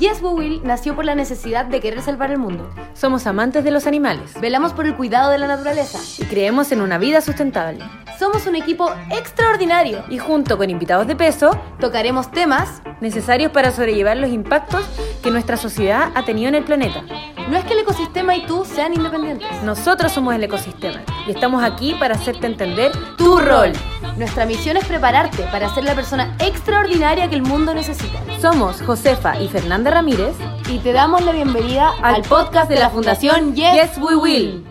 Yes We Will nació por la necesidad de querer salvar el mundo. Somos amantes de los animales. Velamos por el cuidado de la naturaleza. Y creemos en una vida sustentable. Somos un equipo extraordinario. Y junto con invitados de peso, tocaremos temas necesarios para sobrellevar los impactos que nuestra sociedad ha tenido en el planeta. No es que el ecosistema y tú sean independientes. Nosotros somos el ecosistema y estamos aquí para hacerte entender tu rol. Nuestra misión es prepararte para ser la persona extraordinaria que el mundo necesita. Somos Josefa y Fernanda Ramírez y te damos la bienvenida al, podcast de la Fundación Yes, We Will.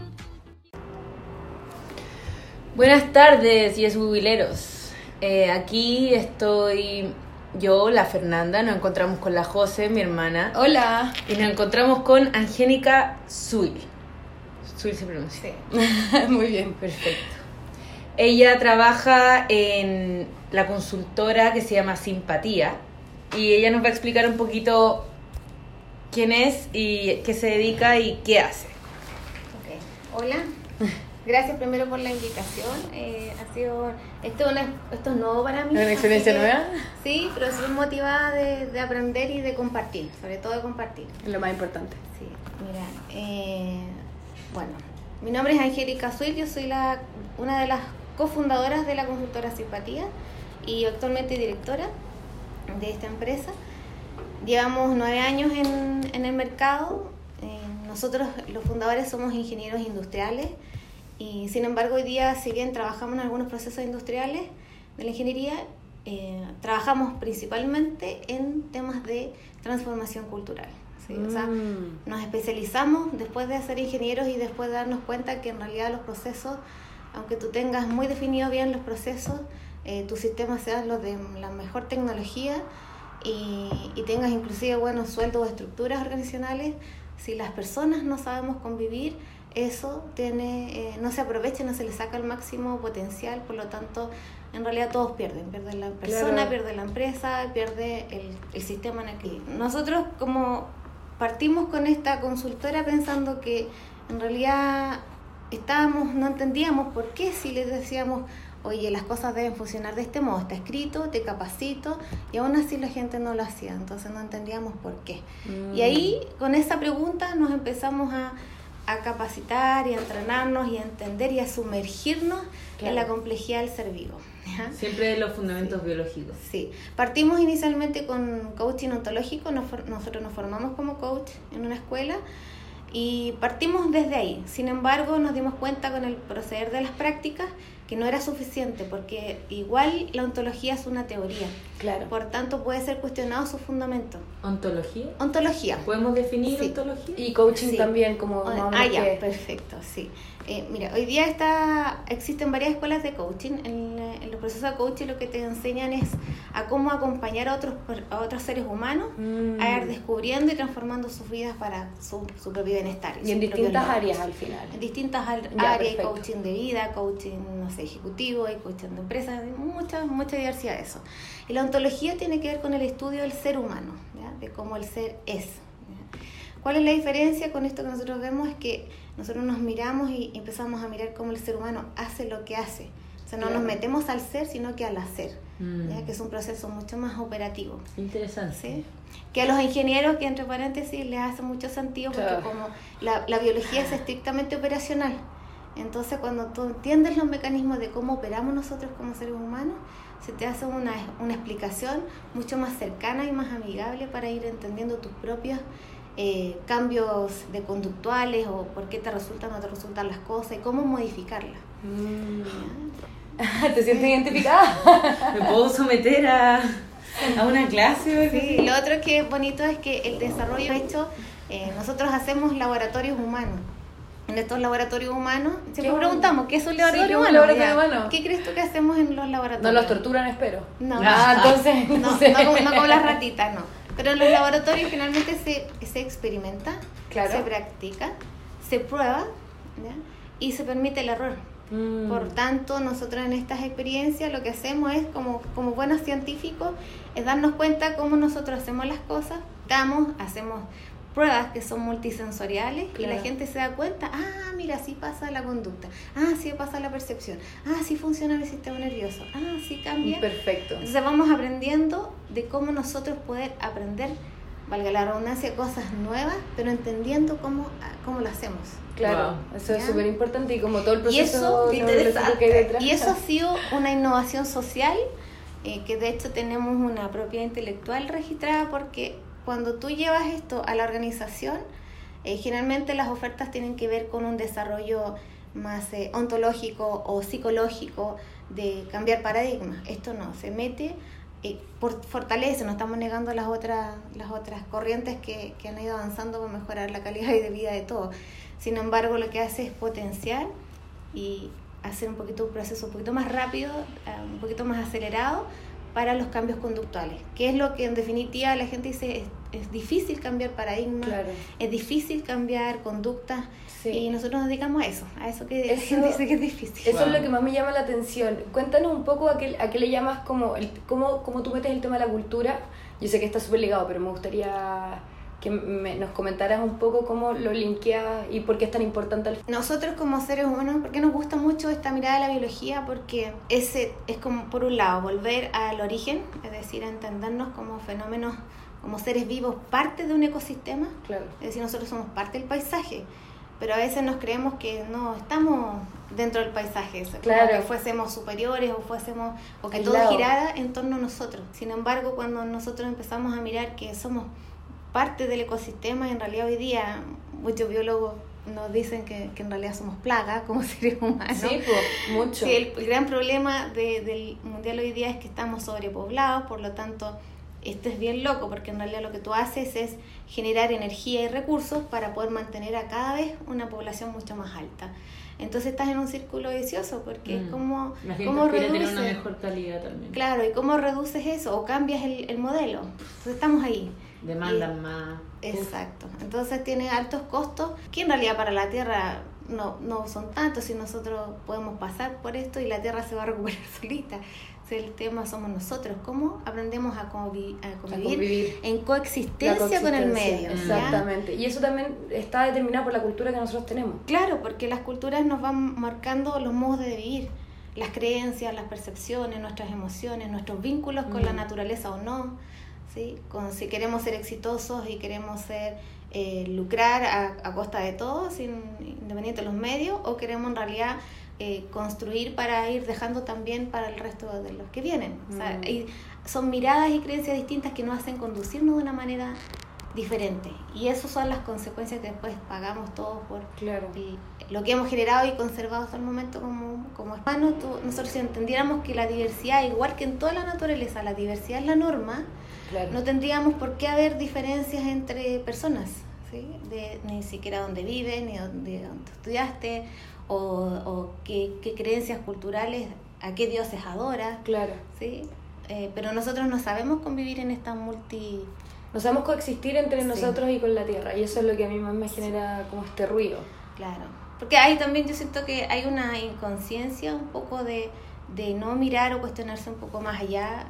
Buenas tardes, Yes We Willeros. Eh, aquí estoy yo, la Fernanda, nos encontramos con la José, mi hermana. Hola. Y nos encontramos con Angénica Suil. Suil se pronuncia. Muy bien. Perfecto. Ella trabaja en la consultora que se llama Simpatía y ella nos va a explicar un poquito quién es y qué se dedica y qué hace. Okay. Hola, gracias primero por la invitación. Eh, ha sido esto, esto es nuevo para mí. ¿Una experiencia nueva? Sí, pero estoy motivada de, de, aprender y de compartir, sobre todo de compartir. Es lo más importante. Sí, mira, eh, bueno, mi nombre es Angélica Suil, yo soy la, una de las cofundadoras de la consultora Simpatía y actualmente directora de esta empresa. Llevamos nueve años en, en el mercado. Eh, nosotros, los fundadores, somos ingenieros industriales y sin embargo hoy día, si bien trabajamos en algunos procesos industriales de la ingeniería, eh, trabajamos principalmente en temas de transformación cultural. O sea, mm. nos especializamos después de ser ingenieros y después de darnos cuenta que en realidad los procesos aunque tú tengas muy definido bien los procesos, eh, tu sistema sea lo de la mejor tecnología y, y, tengas inclusive buenos sueldos o estructuras organizacionales, si las personas no sabemos convivir, eso tiene, eh, no se aprovecha, no se le saca el máximo potencial, por lo tanto, en realidad todos pierden, pierde la persona, pierde la empresa, pierde el, el sistema en el que... Nosotros como partimos con esta consultora pensando que en realidad estábamos, no entendíamos por qué si les decíamos, oye, las cosas deben funcionar de este modo, está escrito, te capacito, y aún así la gente no lo hacía, entonces no entendíamos por qué. Y ahí, Mm. con esa pregunta, nos empezamos a, a capacitar y a entrenarnos y a entender y a sumergirnos Claro. en la complejidad del ser vivo. ¿ya? Siempre los fundamentos biológicos. Sí, partimos inicialmente con coaching ontológico, nosotros nos formamos como coach en una escuela y partimos desde ahí. Sin embargo, nos dimos cuenta con el proceder de las prácticas que no era suficiente porque igual la ontología es una teoría, Claro. por tanto puede ser cuestionado su fundamento. ¿Ontología? Ontología. ¿Podemos definir Sí. ontología? Y coaching Sí. también, como Ah, menos ya, que- perfecto, sí. Eh, mira, hoy día está, existen varias escuelas de coaching. En, la- en los procesos de coaching lo que te enseñan es a cómo acompañar a otros, a otros seres humanos Mm. a ir descubriendo y transformando sus vidas para su, su propio bienestar. Y en distintas áreas al final. En distintas Ya, áreas, perfecto. coaching de vida, coaching, no sé, ejecutivo, hay coaching de empresas, hay mucha, mucha diversidad de eso. Y la ontología tiene que ver con el estudio del ser humano, ¿ya? de cómo el ser es. ¿Cuál es la diferencia con esto que nosotros vemos? Es que nosotros nos miramos y empezamos a mirar cómo el ser humano hace lo que hace. O sea, no Claro. nos metemos al ser, sino que al hacer, Mm. ¿ya? que es un proceso mucho más operativo. Interesante. ¿sí? Que a los ingenieros, que entre paréntesis, les hace mucho sentido porque Claro. como la, la biología es estrictamente operacional, entonces cuando tú entiendes los mecanismos de cómo operamos nosotros como seres humanos, se te hace una, una explicación mucho más cercana y más amigable para ir entendiendo tus propios eh, cambios de conductuales o por qué te resultan o no te resultan las cosas y cómo modificarlas. ¿ya? ¿Te sientes identificada? ¿Me puedo someter a, a una clase? Sí, lo otro que es bonito es que el desarrollo hecho, eh, nosotros hacemos laboratorios humanos. En estos laboratorios humanos, siempre preguntamos, ¿qué es un Sí, laboratorio ¿qué es un humano? laboratorio Ya. humano? ¿Qué crees tú que hacemos en los laboratorios? No los torturan, espero. No, Ah, entonces, no, no no, sé. como, no como las ratitas, no. Pero en los laboratorios finalmente se, se experimenta, Claro. se practica, se prueba ¿ya? y se permite el error. Mm. Por tanto, nosotros en estas experiencias lo que hacemos es, como, como buenos científicos, es darnos cuenta cómo nosotros hacemos las cosas, damos, hacemos pruebas que son multisensoriales y la gente se da cuenta, ah, mira, así pasa la conducta, ah, así pasa la percepción, ah, así funciona el sistema nervioso, ah, así cambia. Perfecto. Entonces vamos aprendiendo de cómo nosotros poder aprender valga la redundancia, cosas nuevas, pero entendiendo cómo, cómo lo hacemos. Claro, eso es súper importante y como todo el proceso Y eso, neurológico que hay detrás. y eso ha sido una innovación social, eh, que de hecho tenemos una propiedad intelectual registrada porque cuando tú llevas esto a la organización, eh, generalmente las ofertas tienen que ver con un desarrollo más eh, ontológico o psicológico de cambiar paradigmas. Esto no, se mete, eh, fortalece, no estamos negando las otras, las otras corrientes que, que han ido avanzando para mejorar la calidad de vida de todos. Sin embargo, lo que hace es potenciar y hacer un poquito un proceso un poquito más rápido, eh, un poquito más acelerado para los cambios conductuales, que es lo que en definitiva la gente dice es, es difícil cambiar paradigmas, Claro. es difícil cambiar conductas Sí. y nosotros nos dedicamos a eso, a eso que la gente dice que es difícil. Eso es lo que más me llama la atención. Cuéntanos un poco a qué, a qué le llamas como, el, cómo, cómo tú metes el tema de la cultura. Yo sé que está súper ligado, pero me gustaría que me- nos comentaras un poco cómo lo linkeas y por qué es tan importante al Nosotros como seres humanos, ¿por qué nos gusta mucho esta mirada de la biología? Porque ese es como, por un lado, volver al origen, es decir, a entendernos como fenómenos, como seres vivos, parte de un ecosistema. Claro. Es decir, nosotros somos parte del paisaje, pero a veces nos creemos que no estamos dentro del paisaje, es como Claro. que fuésemos superiores o fuésemos o que todo girara en torno a nosotros. Sin embargo, cuando nosotros empezamos a mirar que somos parte del ecosistema, y en realidad hoy día muchos biólogos nos dicen que, que en realidad somos plaga como seres humanos. Sí, pues, mucho. Sí, el, el gran problema de- del mundial hoy día es que estamos sobrepoblados, por lo tanto, esto es bien loco, porque en realidad lo que tú haces es generar energía y recursos para poder mantener a cada vez una población mucho más alta. Entonces estás en un círculo vicioso, porque es Mm. como, ¿cómo a tener reduces? una mejor calidad también. Claro, ¿y cómo reduces eso? O cambias el, el modelo. Entonces estamos ahí. Demandan más. Exacto. Entonces tiene altos costos que en realidad para la Tierra no, no son tantos si nosotros podemos pasar por esto y la Tierra se va a recuperar solita. Si el tema somos nosotros, ¿cómo aprendemos a, convi- a A convivir, convivir. en coexistencia con el medio? ¿ya? Exactamente. Y eso también está determinado por la cultura que nosotros tenemos. Claro, porque las culturas nos van marcando los modos de vivir, las creencias, las percepciones, nuestras emociones, nuestros vínculos con la Mm. naturaleza o no, ¿sí? Con si queremos ser exitosos y queremos ser eh, lucrar a, a costa de todos, sin, independiente de los medios, o queremos en realidad eh, construir para ir dejando también para el resto de los que vienen. O sea, Mm. y son miradas y creencias distintas que nos hacen conducirnos de una manera diferente. Y esas son las consecuencias que después pagamos todos por Claro. y lo que hemos generado y conservado hasta el momento como, como hispanos, tú- nosotros si entendiéramos que la diversidad, igual que en toda la naturaleza, la diversidad es la norma, Claro. no tendríamos por qué haber diferencias entre personas, ¿sí? de, ni siquiera dónde viven, ni dónde, dónde estudiaste, o, o qué, qué creencias culturales, a qué dioses adoras, Claro. ¿sí? Eh, pero nosotros no sabemos convivir en esta multi... No sabemos coexistir entre Sí. nosotros y con la tierra. Y eso es lo que a mí más me genera como este ruido. Claro, porque hay también, yo siento que hay una inconsciencia un poco de, de no mirar o cuestionarse un poco más allá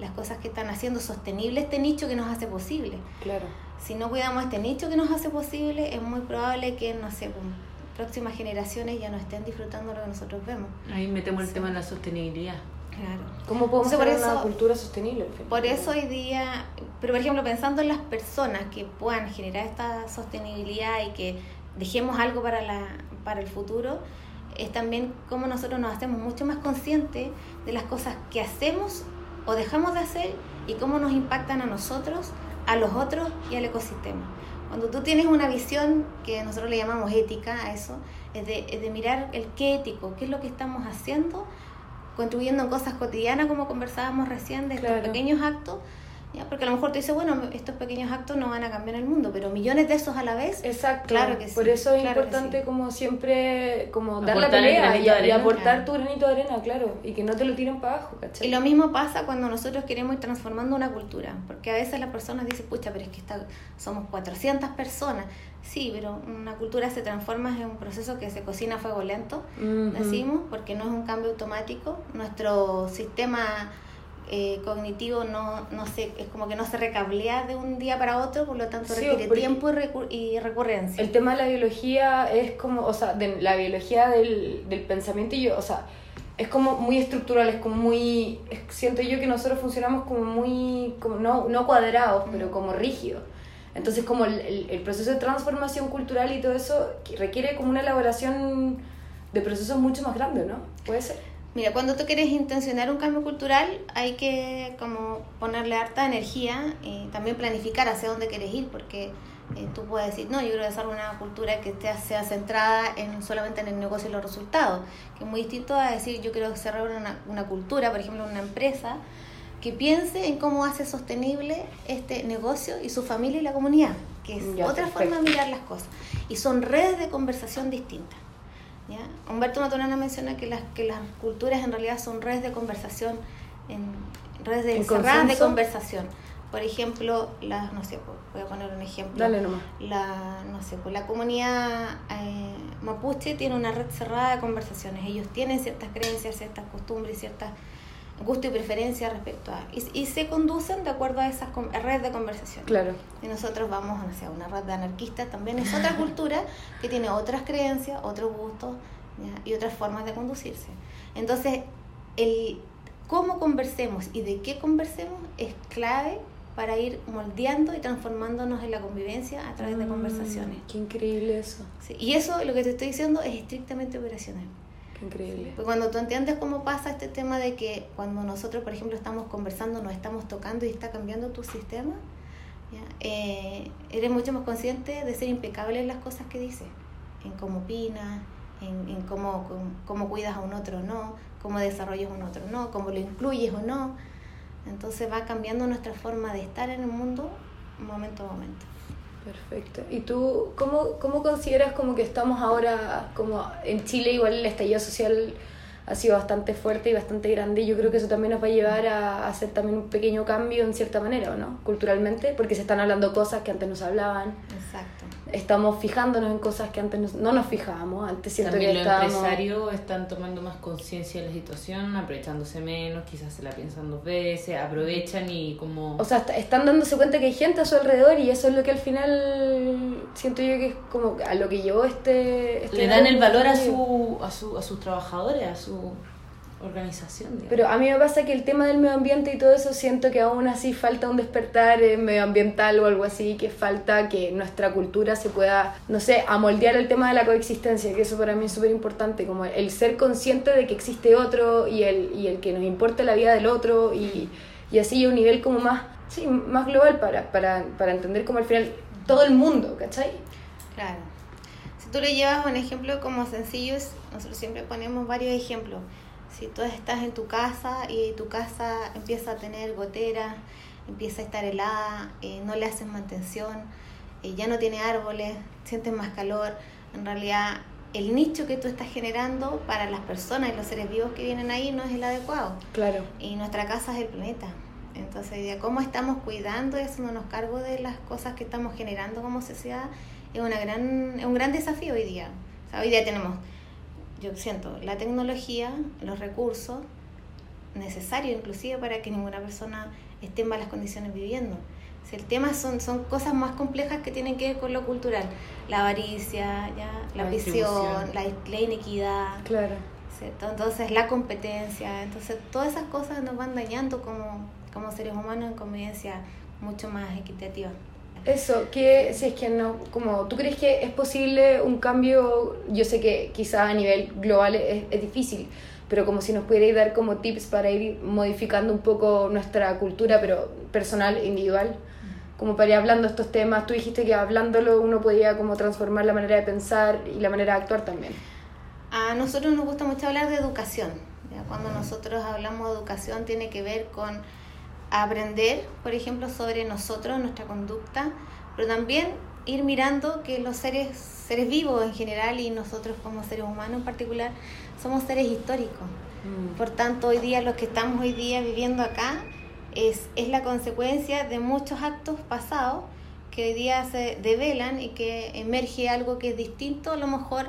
las cosas que están haciendo sostenible este nicho que nos hace posible. Claro. Si no cuidamos este nicho que nos hace posible, es muy probable que, no sé, pues, próximas generaciones ya no estén disfrutando lo que nosotros vemos. Ahí metemos el tema de la sostenibilidad. Claro. ¿Cómo podemos tener una eso- cultura sostenible? Por eso hoy día, pero por ejemplo, pensando en las personas que puedan generar esta sostenibilidad y que dejemos algo para, la, para el futuro, es también cómo nosotros nos hacemos mucho más conscientes de las cosas que hacemos o dejamos de hacer y cómo nos impactan a nosotros, a los otros y al ecosistema. Cuando tú tienes una visión que nosotros le llamamos ética a eso, es de, es de mirar el qué ético, qué es lo que estamos haciendo, contribuyendo en cosas cotidianas como conversábamos recién de estos Claro. pequeños actos, ¿ya? porque a lo mejor tú dices, bueno, estos pequeños actos no van a cambiar el mundo, pero millones de esos a la vez, Exacto. Claro que sí, Por eso es claro importante sí. como siempre como dar la pelea y, aportar Claro. tu granito de arena, claro, y que no te lo tiren para abajo, ¿cachai? Y lo mismo pasa cuando nosotros queremos ir transformando una cultura, porque a veces las personas dicen, pucha, pero es que está, somos 400 personas. Sí, pero una cultura se transforma en un proceso que se cocina a fuego lento, decimos, porque no es un cambio automático. Nuestro sistema eh, cognitivo no, no se, es como que no se recablea de un día para otro, por lo tanto Sí, requiere tiempo y, recu- y recurrencia. El tema de la biología es como, o sea, de la biología del, del pensamiento y yo, o sea, es como muy estructural, es como muy, es- siento yo que nosotros funcionamos como muy, como no, no cuadrados, pero como rígidos. Entonces, como el, el- el proceso de transformación cultural y todo eso requiere como una elaboración de procesos mucho más grande, ¿no? Puede ser. Mira, cuando tú quieres intencionar un cambio cultural, hay que como ponerle harta energía y también planificar hacia dónde quieres ir, porque eh, tú puedes decir, no, yo quiero desarrollar una cultura que esté- sea centrada en solamente en el negocio y los resultados, que es muy distinto a decir, yo quiero desarrollar una, una cultura, por ejemplo, una empresa, que piense en cómo hace sostenible este negocio y su familia y la comunidad, que es Ya, otra perfecto. forma de mirar las cosas. Y son redes de conversación distintas. ¿Ya? Humberto Maturana menciona que las, que las culturas en realidad son redes de conversación, en, redes de ¿En encerradas de conversación. Por ejemplo, las, no sé, voy a poner un ejemplo. Dale nomás. La, no sé, pues la comunidad eh, mapuche tiene una red cerrada de conversaciones. Ellos tienen ciertas creencias, ciertas costumbres, ciertas gustos y preferencias respecto a... Y, y se conducen de acuerdo a esas redes de conversación. Claro. Y nosotros vamos no sé, a una red de anarquistas, también es otra cultura que tiene otras creencias, otros gustos y otras formas de conducirse. Entonces, el cómo conversemos y de qué conversemos es clave para ir moldeando y transformándonos en la convivencia a través de conversaciones. Mm, Qué increíble eso. Sí, Y eso, lo que te estoy diciendo, es estrictamente operacional. Increíble. Cuando tú entiendes cómo pasa este tema de que cuando nosotros, por ejemplo, estamos conversando, nos estamos tocando y está cambiando tu sistema. Eh, eres mucho más consciente de ser impecable en las cosas que dices, en cómo opinas, en, en cómo, cómo, cómo cuidas a un otro o no, cómo desarrollas a un otro o no, cómo lo incluyes o no. Entonces va cambiando nuestra forma de estar en el mundo momento a momento. Perfecto. ¿Y tú cómo, cómo consideras como que estamos ahora, como en Chile igual el estallido social ha sido bastante fuerte y bastante grande y yo creo que eso también nos va a llevar a hacer también un pequeño cambio en cierta manera, ¿o no? Culturalmente, porque se están hablando cosas que antes no se hablaban, Exacto. Estamos fijándonos en cosas que antes no, no nos fijábamos, antes siento También que los estábamos... empresarios están tomando más conciencia de la situación, aprovechándose menos, quizás se la piensan dos veces, aprovechan y como... O sea, est- están dándose cuenta que hay gente a su alrededor y eso es lo que al final siento yo que es como a lo que llevó este... este le dan el valor a, su, a, su, a sus trabajadores, a su organización. digamos. Pero a mí me pasa que el tema del medio ambiente y todo eso siento que aún así falta un despertar eh, medioambiental o algo así, que falta que nuestra cultura se pueda, no sé, amoldear el tema de la coexistencia, que eso para mí es súper importante, como el ser consciente de que existe otro y el, y el que nos importe la vida del otro y, y así a un nivel como más, sí, más global para, para, para entender como al final todo el mundo, ¿cachai? Claro. Si tú le llevas un ejemplo como sencillo, es- nosotros siempre ponemos varios ejemplos. Si tú estás en tu casa y tu casa empieza a tener goteras, empieza a estar helada, eh, no le haces mantención, eh, ya no tiene árboles, sientes más calor, en realidad el nicho que tú estás generando para las personas y los seres vivos que vienen ahí no es el adecuado Claro. y nuestra casa es el planeta. Entonces, cómo estamos cuidando y haciéndonos cargo de las cosas que estamos generando como sociedad es, una gran, es un gran desafío hoy día. O sea, hoy día tenemos, yo siento, la tecnología, los recursos necesarios inclusive para que ninguna persona esté en malas condiciones viviendo. Si el tema son, son cosas más complejas que tienen que ver con lo cultural, la avaricia, ¿ya? la distribución. la, la inequidad. Claro. ¿cierto? Entonces la competencia, entonces todas esas cosas nos van dañando como, como seres humanos en convivencia mucho más equitativa. Eso, que si es que no, como, ¿tú crees que es posible un cambio? Yo sé que quizá a nivel global es, es difícil, pero como si nos pudierais dar como tips para ir modificando un poco nuestra cultura, pero personal, individual, como para ir hablando estos temas. Tú dijiste que hablándolo uno podía como transformar la manera de pensar y la manera de actuar también. A nosotros nos gusta mucho hablar de educación. Cuando nosotros hablamos de educación tiene que ver con aprender, por ejemplo, sobre nosotros, nuestra conducta, pero también ir mirando que los seres, seres vivos en general y nosotros como seres humanos en particular somos seres históricos. Por tanto, hoy día, lo que estamos hoy día viviendo acá es, es la consecuencia de muchos actos pasados que hoy día se develan y que emerge algo que es distinto a lo mejor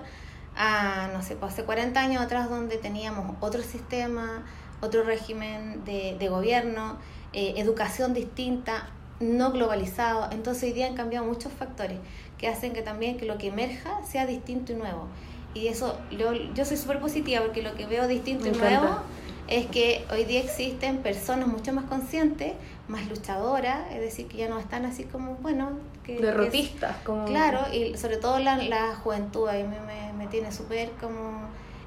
a, no sé, pues hace 40 años atrás donde teníamos otro sistema, otro régimen de, de gobierno, eh, educación distinta, no globalizado. Entonces hoy día han cambiado muchos factores que hacen que también que lo que emerja sea distinto y nuevo. Y eso, lo- yo soy súper positiva porque lo que veo distinto Me y encanta. nuevo es que hoy día existen personas mucho más conscientes, más luchadora, es decir, que ya no están así como, bueno, que... que es- Derrotistas, como... Claro, y sobre todo la, la juventud, a mí me, me tiene súper como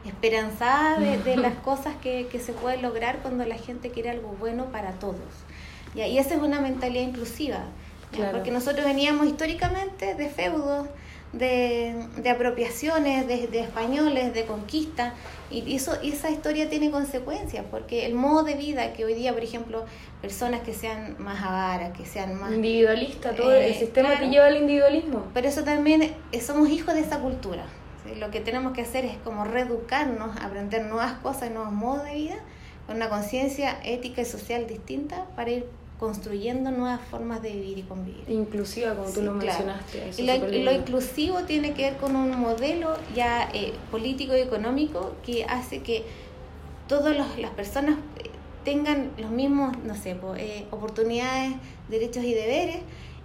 esperanzada de, de las cosas que, que se pueden lograr cuando la gente quiere algo bueno para todos. ¿ya? Y esa es una mentalidad inclusiva, porque nosotros veníamos históricamente de feudos, de, de apropiaciones, de, de españoles, de conquista, y eso, esa historia tiene consecuencias, porque el modo de vida que hoy día, por ejemplo, personas que sean más avaras, que sean más Individualista, todo Eh, el sistema claro. que lleva al individualismo. pero eso también eh, somos hijos de esa cultura. Lo que tenemos que hacer es como reeducarnos, aprender nuevas cosas, nuevos modos de vida, con una conciencia ética y social distinta para ir construyendo nuevas formas de vivir y convivir. Inclusiva, como tú Sí, lo claro. mencionaste. eso Y lo, inclusivo tiene que ver con un modelo ya eh, político y económico que hace que todas las personas eh, tengan los mismos, no sé, eh, oportunidades, derechos y deberes,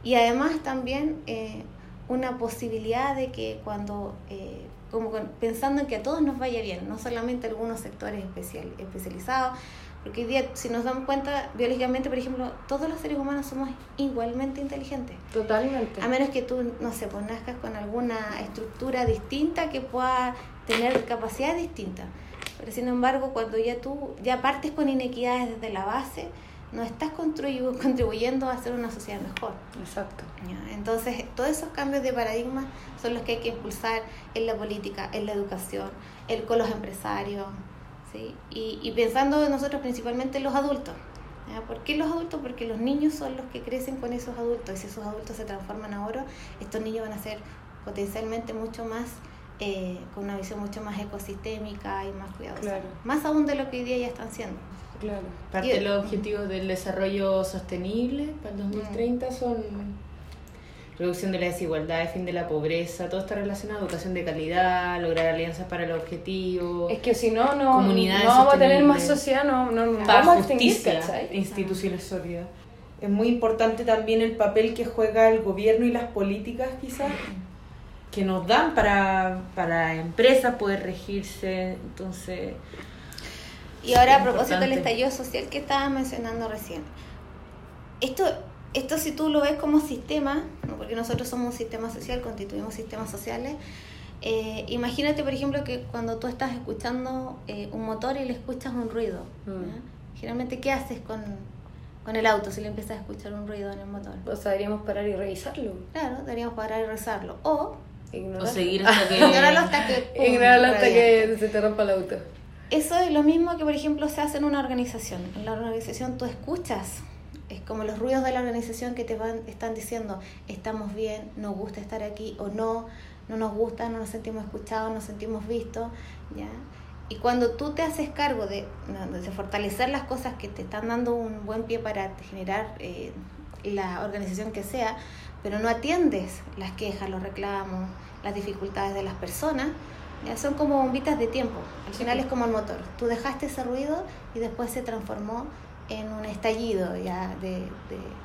y además también eh, una posibilidad de que cuando, eh, como con- pensando en que a todos nos vaya bien, no solamente a algunos sectores especial, especializados, porque hoy día, si nos damos cuenta, biológicamente, por ejemplo, todos los seres humanos somos igualmente inteligentes. Totalmente. A menos que tú, no sé, pues nazcas con alguna estructura distinta que pueda tener capacidades distintas. Pero sin embargo, cuando ya tú ya partes con inequidades desde la base, no estás contribuyendo a hacer una sociedad mejor. Exacto. ¿ya? Entonces, todos esos cambios de paradigma son los que hay que impulsar en la política, en la educación, el, con los empresarios. ¿sí? Y, y pensando nosotros principalmente en los adultos. ¿ya? ¿Por qué los adultos? Porque los niños son los que crecen con esos adultos. Y si esos adultos se transforman ahora, estos niños van a ser potencialmente mucho más, eh, con una visión mucho más ecosistémica y más cuidadosa. Claro. Más aún de lo que hoy día ya están siendo. Claro. Parte Y- de los objetivos del desarrollo sostenible para el 2030 son reducción de la desigualdad, fin de la pobreza, todo está relacionado, educación de calidad, lograr alianzas para el objetivo, Es que si no, no, Comunidades no vamos a tener más sociedad, no, no, no paz, vamos a justicia, ¿cachai? instituciones sólidas. Es muy importante también el papel que juega el gobierno y las políticas quizás que nos dan para, para empresas poder regirse, entonces Y ahora a propósito del estallido social que estabas mencionando recién. Esto, esto si tú lo ves como sistema, porque nosotros somos un sistema social, constituimos sistemas sociales, eh, imagínate por ejemplo que cuando tú estás escuchando eh, un motor y le escuchas un ruido. Mm. Generalmente, ¿qué haces con, con el auto si le empiezas a escuchar un ruido en el motor? O sea, deberíamos parar y revisarlo. Claro, deberíamos parar y rezarlo. O o seguir hasta que ignorarlo hasta que... pum, Ignorarlo hasta que se te rompa el auto. Eso es lo mismo que, por ejemplo, se hace en una organización. En la organización tú escuchas, es como los ruidos de la organización que te van, están diciendo, estamos bien, nos gusta estar aquí o no, no nos gusta, no nos sentimos escuchados, nos sentimos vistos, ¿ya? Y cuando tú te haces cargo de, de fortalecer las cosas que te están dando un buen pie para generar eh, la organización que sea, pero no atiendes las quejas, los reclamos, las dificultades de las personas, son como bombitas de tiempo. Al final pues. es como el motor. Tú dejaste ese ruido y después se transformó en un estallido ya de, de-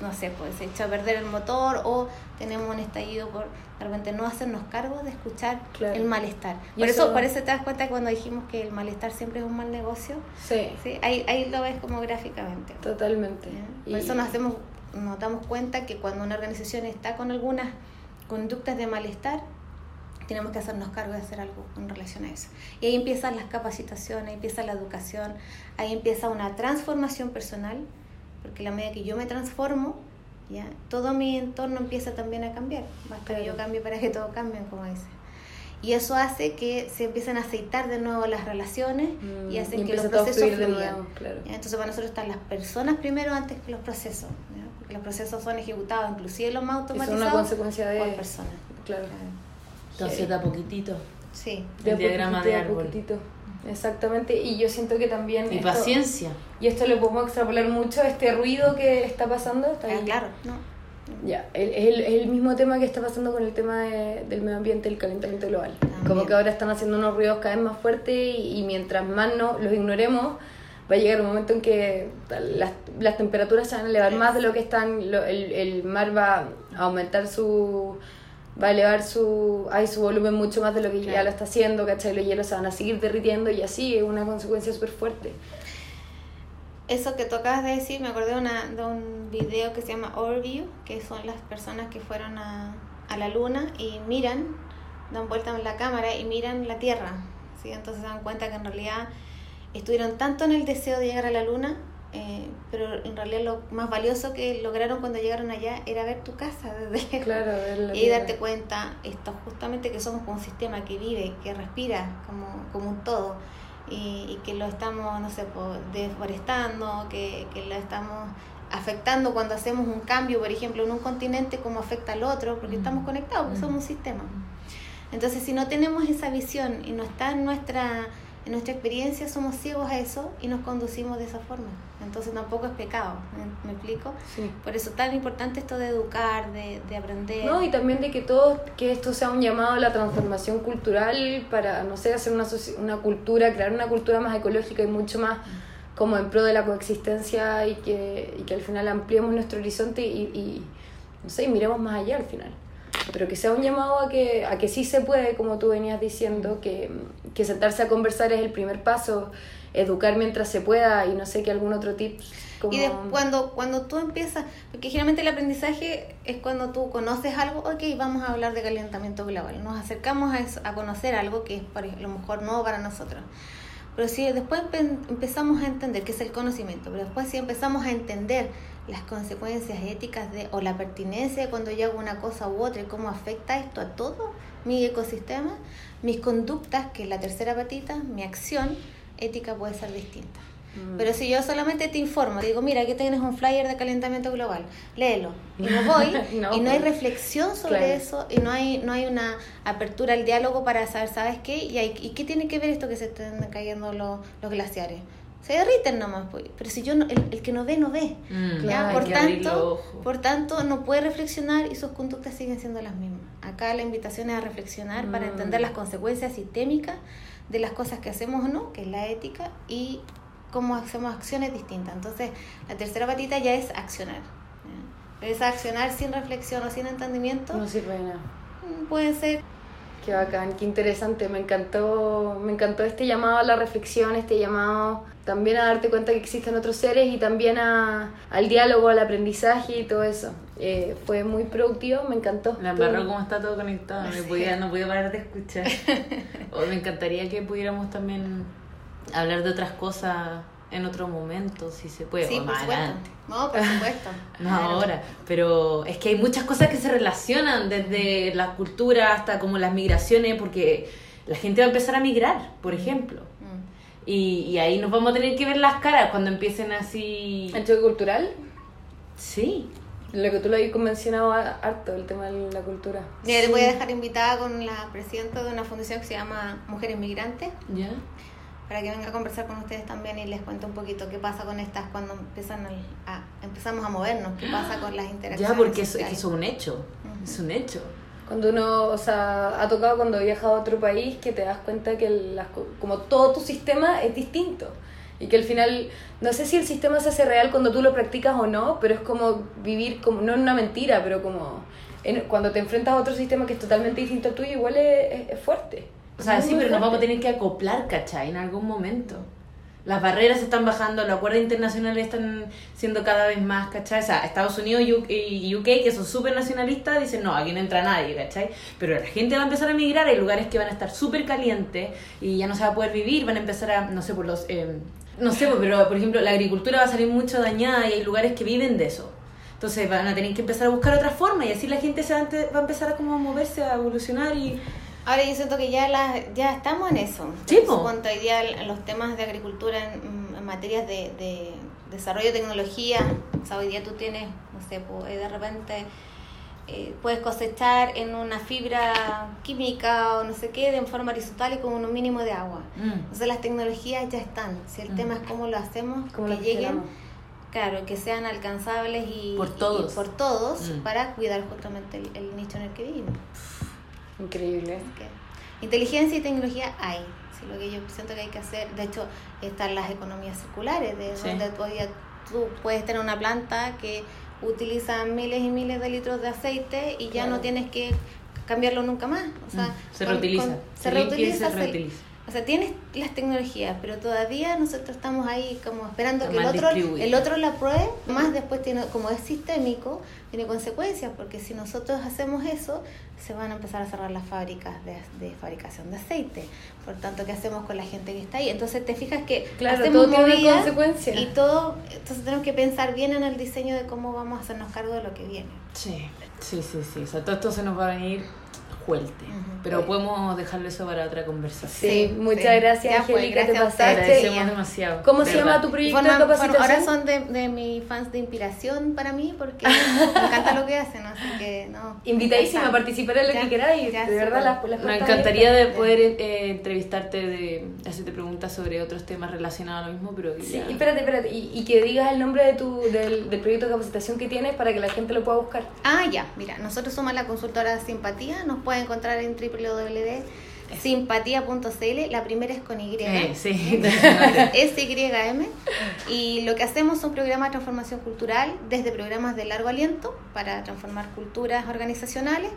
no sé, pues se echó a perder el motor o tenemos un estallido por de repente no hacernos cargo de escuchar Claro. el malestar. Y Por eso- eso, por eso te das cuenta cuando dijimos que el malestar siempre es un mal negocio, Sí, ¿sí? ahí, ahí lo ves como gráficamente. totalmente. Por eso nos, hacemos, nos damos cuenta que cuando una organización está con algunas conductas de malestar, tenemos que hacernos cargo de hacer algo en relación a eso. Y ahí empiezan las capacitaciones, ahí empieza la educación, ahí empieza una transformación personal, porque la medida que yo me transformo, ya todo mi entorno empieza también a cambiar. Basta que yo cambie para que todo cambie, como dice. Y eso hace que se empiecen a aceitar de nuevo las relaciones Mm, y hacen que empieza los procesos fluyan. nuevo, claro. Entonces para nosotros están las personas primero antes que los procesos, ¿ya? porque los procesos son ejecutados, inclusive los más Y automatizados, una consecuencia de... por personas. Claro. Entonces da poquitito. Sí. De a El diagrama poquitito, de a árbol. poquitito. Exactamente, y yo siento que también... Y esto- paciencia. Y esto lo podemos extrapolar mucho, este ruido que está pasando. Está Ah, ahí. claro, no. Ya, el- es el, es el mismo tema que está pasando con el tema de- del medio ambiente, el calentamiento global. También. Como que ahora están haciendo unos ruidos cada vez más fuertes y, y mientras más no los ignoremos, va a llegar un momento en que las, las temperaturas se van a elevar más de lo que están, lo- el, el mar va a aumentar su va a elevar su, ay, su volumen mucho más de lo que ya lo está haciendo, ¿cachai? Los hielos se van a seguir derritiendo y así es una consecuencia súper fuerte. eso que tú acabas de decir, me acordé de, una, de un video que se llama Overview, que son las personas que fueron a, a la luna y miran, dan vuelta en la cámara y miran la Tierra. ¿sí? Entonces se dan cuenta que en realidad estuvieron tanto en el deseo de llegar a la luna, eh, pero en realidad lo más valioso que lograron cuando llegaron allá era ver tu casa desde lejos. Claro, y darte cuenta esto justamente que somos como un sistema que vive, que respira como, como un todo y, y que lo estamos, no sé, deforestando, que, que lo estamos afectando cuando hacemos un cambio, por ejemplo, en un continente, como afecta al otro, porque estamos conectados, porque somos un sistema. Entonces, si no tenemos esa visión y no está en nuestra, en nuestra experiencia, somos ciegos a eso y nos conducimos de esa forma. Entonces, tampoco es pecado, ¿me, me explico? Sí. Por eso es tan importante esto de educar, de, de aprender. No, y también de que todo, que esto sea un llamado a la transformación cultural para, no sé, hacer una, una cultura, crear una cultura más ecológica y mucho más como en pro de la coexistencia y que, y que al final ampliemos nuestro horizonte y, y, no sé, y miremos más allá al final. Pero que sea un llamado a que, a que sí se puede, como tú venías diciendo, que, que sentarse a conversar es el primer paso, educar mientras se pueda y no sé, que algún otro tip. Y después, cuando, cuando tú empiezas, porque generalmente el aprendizaje es cuando tú conoces algo, ok, vamos a hablar de calentamiento global, nos acercamos a, eso- a conocer algo que es por lo mejor nuevo para nosotros. Pero si después empe- empezamos a entender, que es el conocimiento, pero después si empezamos a entender las consecuencias éticas de, o la pertinencia de cuando yo hago una cosa u otra y cómo afecta esto a todo mi ecosistema, mis conductas, que es la tercera patita, mi acción ética puede ser distinta. Mm. Pero si yo solamente te informo, te digo, mira, aquí tienes un flyer de calentamiento global, léelo. Y me voy, No, y no hay pues. reflexión sobre Claro. eso, y no hay, no hay una apertura al diálogo para saber, ¿sabes qué? ¿Y, hay, ¿y qué tiene que ver esto que se estén cayendo los, los glaciares? Se derriten nomás, pues. Pero si yo, no, el, el que no ve, no ve. Mm, ¿ya? hay Por tanto, por tanto, no puede reflexionar y sus conductas siguen siendo las mismas. Acá la invitación es a reflexionar para Mm. entender las consecuencias sistémicas de las cosas que hacemos o no, que es la ética, y cómo hacemos acciones distintas. Entonces, la tercera patita ya es accionar. esa accionar sin reflexión o sin entendimiento No sirve de nada. mm, puede ser Qué bacán, qué interesante. Me encantó, me encantó este llamado a la reflexión, este llamado también a darte cuenta que existen otros seres y también a, al diálogo, al aprendizaje y todo eso. Eh, fue muy productivo, me encantó. La embarró como está todo conectado, no podía, no podía parar de escuchar. O me encantaría que pudiéramos también hablar de otras cosas en otro momento, si se puede, Sí, o más supuesto. adelante. No, por supuesto. No Claro. ahora, pero es que hay muchas cosas que se relacionan desde la cultura hasta como las migraciones, porque la gente va a empezar a migrar, por ejemplo. Mm. Y, y ahí nos vamos a tener que ver las caras cuando empiecen así... El choque cultural, Sí. lo que tú lo habías mencionado harto, el tema de la cultura. Mira, te voy a dejar invitada con la presidenta de una fundación que se llama Mujeres Migrantes ¿Ya? Para que venga a conversar con ustedes también y les cuente un poquito qué pasa con estas cuando empiezan al- a, empezamos a movernos, qué pasa con las interacciones. Ya, porque eso, es que sociales. eso es un hecho. Es un hecho. Cuando uno, o sea, ha tocado cuando viaja a otro país que te das cuenta que las co- como todo tu sistema es distinto. Y que al final, no sé si el sistema se hace real cuando tú lo practicas o no, pero es como vivir, como no en una mentira, pero como en- cuando te enfrentas a otro sistema que es totalmente distinto al tuyo, igual es, es- es fuerte. O sea, sí, pero nos vamos a tener que acoplar, ¿cachai? En algún momento. Las barreras se están bajando, los acuerdos internacionales están siendo cada vez más, ¿cachai? O sea, Estados Unidos y UK, que son súper nacionalistas, dicen, no, aquí no entra nadie, ¿cachai? Pero la gente va a empezar a migrar, hay lugares que van a estar súper calientes y ya no se va a poder vivir, van a empezar a, no sé, por los... eh, no sé, pero por ejemplo, la agricultura va a salir mucho dañada y hay lugares que viven de eso. Entonces van a tener que empezar a buscar otra forma y así la gente se va a, va a empezar a como moverse, a evolucionar y... Ahora yo siento que ya la, ya estamos en eso. Po. Suponte hoy día los temas de agricultura en, en materias de, de desarrollo de tecnología, o sea, hoy día tú tienes, no sé, pues, de repente eh, puedes cosechar en una fibra química o no sé qué, de forma horizontal y con un mínimo de agua. Mm. Entonces las tecnologías ya están. Si el Mm. tema es cómo lo hacemos, que lleguen, claro, que sean alcanzables y Por y todos. por todos Mm. para cuidar justamente el, el nicho en el que vivimos. Increíble. que inteligencia y tecnología hay. Sí, lo que yo siento que hay que hacer, de hecho, están las economías circulares, de Sí. donde todavía tú puedes tener una planta que utiliza miles y miles de litros de aceite y ya no tienes que cambiarlo nunca más. O sea, Mm, se con- reutiliza. con- Se se reutiliza. se- reutiliza. O sea, tienes las tecnologías, pero todavía nosotros estamos ahí como esperando Está que el otro, el otro la pruebe, más después tiene, como es sistémico, tiene consecuencias, porque si nosotros hacemos eso, se van a empezar a cerrar las fábricas de, de fabricación de aceite. Por tanto, ¿qué hacemos con la gente que está ahí? Entonces te fijas que Claro, hacemos todo tiene una consecuencia. y todo, entonces tenemos que pensar bien en el diseño de cómo vamos a hacernos cargo de lo que viene. Sí, sí, sí, sí. O sea, todo esto se nos va a venir Ujú. Pero podemos dejarlo eso para otra conversación. Sí, Sí, muchas sí. gracias, pues, Angélica, te pasaste. Agradecemos demasiado. ¿Cómo de se llama tu proyecto de capacitación? ahora son de, de mis fans de inspiración para mí porque me encanta lo que hacen, así que no. Invitadísima a me participar en lo Ya, que queráis. ya, de verdad, las, las puertas encantaría de poder eh, entrevistarte, de hacerte preguntas sobre otros temas relacionados a lo mismo, pero Sí, ya- espérate, espérate. Y, y que digas el nombre de tu, del, del proyecto de capacitación que tienes para que la gente lo pueda buscar. Ah, ya, mira, nosotros somos la consultora Simpatía, nos pueden encontrar en www.simpatía.cl, la primera es con Y. Eh, sí. SYM y lo que hacemos son programas de transformación cultural, desde programas de largo aliento para transformar culturas organizacionales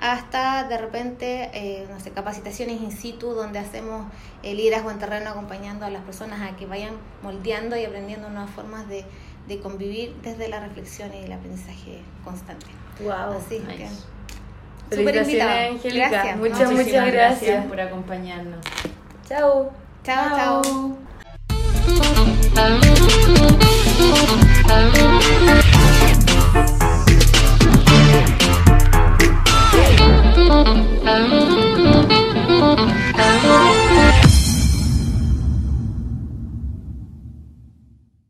hasta de repente, eh, no sé, capacitaciones in situ donde hacemos el liderazgo en terreno acompañando a las personas a que vayan moldeando y aprendiendo nuevas formas de, de convivir desde la reflexión y el aprendizaje constante. Wow. Así nice. que Felicitaciones, Angélica. Gracias. Muchas, muchas gracias. por acompañarnos. Chao. Chao, chao.